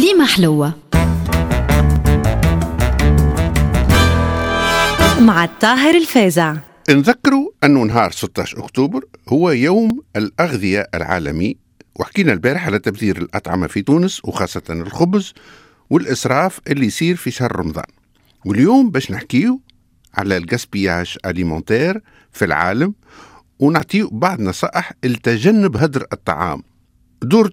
كليمة حلوة. مع الطاهر الفازع. نذكروا أنه نهار 16 أكتوبر هو يوم الأغذية العالمي وحكينا البارح على تبذير الأطعمة في تونس وخاصة الخبز والإسراف اللي يصير في شهر رمضان. واليوم باش نحكيو على الجاسبياج أليمونتير في العالم ونعطيو بعض نصائح لتجنب هدر الطعام. دورة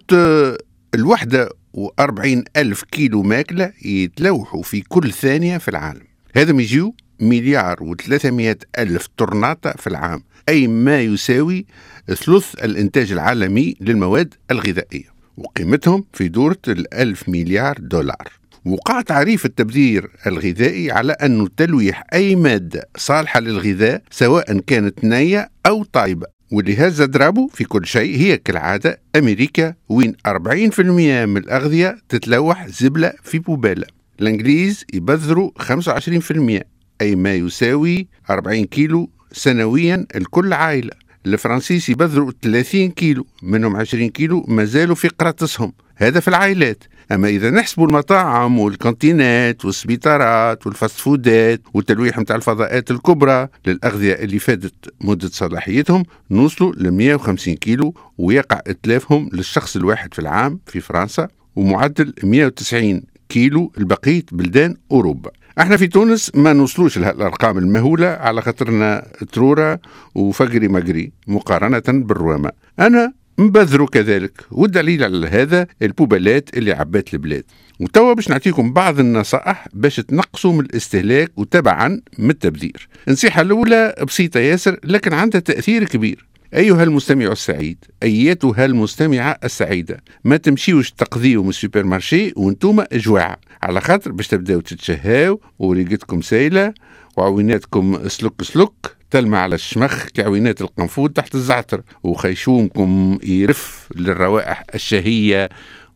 الوحدة وأربعين ألف كيلو ماكلة يتلوحوا في كل ثانية في العالم. هذا يجيو مليار وثلاثمائة ألف طرناطة في العام أي ما يساوي ثلث الإنتاج العالمي للمواد الغذائية وقيمتهم في دورة الألف مليار دولار. وقع تعريف التبذير الغذائي على أنه تلويح أي مادة صالحة للغذاء سواء كانت نية أو طايبة. واللي هز ضربه في كل شيء هي كالعادة أمريكا وين 40% من الأغذية تتلوح زبلة في بوبالة الإنجليز يبذروا 25% أي ما يساوي 40 كيلو سنويا لكل عائلة. الفرنسيس يبذروا 30 كيلو منهم 20 كيلو ما زالوا في قراطسهم. هذا في العائلات. أما إذا نحسبوا المطاعم والكانتينات والسبيطارات والفاست فودات والتلويح متاع الفضاءات الكبرى للأغذية اللي فاتت مدة صلاحيتهم نوصلوا ل 150 كيلو ويقع إتلافهم للشخص الواحد في العام في فرنسا ومعدل 190 كيلو لبقية بلدان أوروبا. إحنا في تونس ما نوصلوش لهالارقام المهولة على خاطرنا ترورة وفقري مقري مقارنة بالروامه أما نبذروا كذلك والدليل على هذا البوبلات اللي عبات البلاد. وتوا باش نعطيكم بعض النصائح باش تنقصوا من الاستهلاك وطبعا من التبذير. النصيحة الأولى بسيطة ياسر لكن عندها تأثير كبير. أيها المستمع السعيد أيتها المستمعة السعيدة ما تمشيوش تقضيوا من ال supermarché وانتوما جواعة على خاطر باش تبداو تتشهاو وريقتكم سايلة وعويناتكم سلك سلك تلمع على الشمخ كعوينات القنفود تحت الزعتر وخيشومكم يرف للروائح الشهية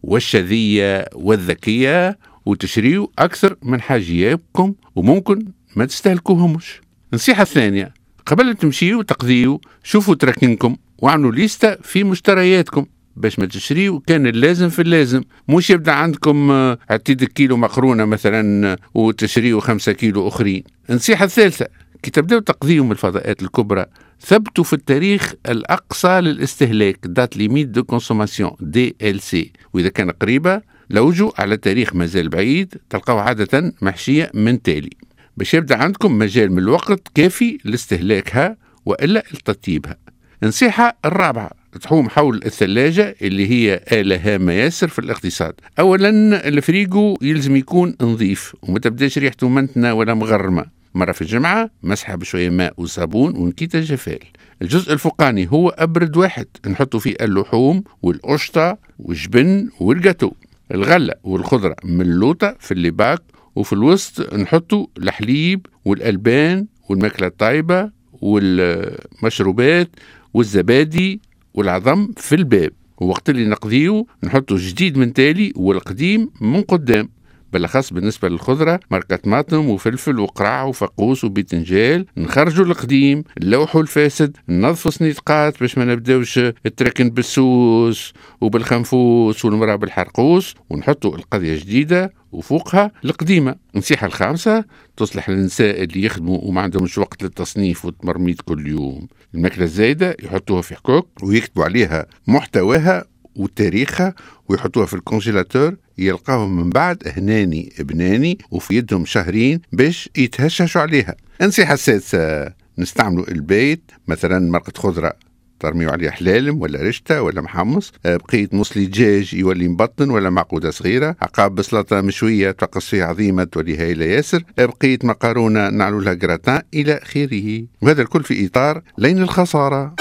والشذية والذكية وتشريوا أكثر من حاجياتكم وممكن ما تستهلكوهمش. النصيحة الثانية قبل تمشيوا تقضيوا شوفوا تراكنكم واعملوا ليستة في مشترياتكم. باش ما تشريوا كان اللازم في اللازم. مش يبدأ عندكم عتيدك كيلو مقرونة مثلا وتشريوا خمسة كيلو أخرين. النصيحة الثالثة كي تبدأو تقضيهم الفضاءات الكبرى ثبتوا في التاريخ الأقصى للاستهلاك date limite de consommation DLC وإذا كان قريبة لوجوا على تاريخ مازال بعيد تلقاو عادة مخشية من تالي. باش يبدأ عندكم مجال من الوقت كافي لاستهلاكها وإلا لتطيبها النصيحة الرابعة تحوم حول الثلاجة اللي هي آلة هامة ياسر في الاقتصاد. أولا الفريجو يلزم يكون نظيف وما تبداش ريحته منتنة ولا مغرمة. مرة في الجمعة مسحة بشوية ماء وصابون ونقيطة جافال الجزء الفوقاني هو أبرد واحد نحطوا فيه اللحوم والقشطة والجبن والجاتو. الغلة والخضرة ملوطة في les bacs وفي الوسط نحطوا الحليب والألبان والماكلة الطيبة والمشروبات والزبادي والعظم في الباب. ووقت اللي نقضيه نحطوا جديد من تالي والقديم من قدام. بالاخص بالنسبة للخضرة ماركه طماطم وفلفل وقرع وفقوس وبيتنجال نخرجوا القديم نلوحوا الفاسد ننظفوا سنيتقات باش ما نبداوش التركن بالسوس وبالخنفوس والمرأة بالحرقوس ونحطوا القضية جديدة وفوقها القديمة. النصيحة الخامسة تصلح للنساء اللي يخدموا وما عندهمش وقت للتصنيف والتمرميط كل يوم. الماكلة الزايدة يحطوها في حكوك ويكتبوا عليها محتواها وتاريخها ويحطوها في الكونجيلاتور يلقاهم من بعد هناني بناني وفي يدهم شهرين باش يتهششوا عليها. النصيحة السادسة نستعملوا البيت مثلا مرقة خضرة ترميو عليه حلالم ولا رشتة ولا محمص آه، بقية موصلي دجاج يولي مبطن ولا معقودة صغيرة عقاب بسلطة مشوية تقص فيها عظيمة تولي هايلة ياسر آه، بقية مقارونة نعلو لها جراتان إلى آخره. وهذا الكل في إطار لين الخسارة.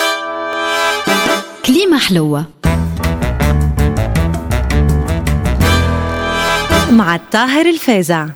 كليمة حلوة. مع الطاهر الفازع.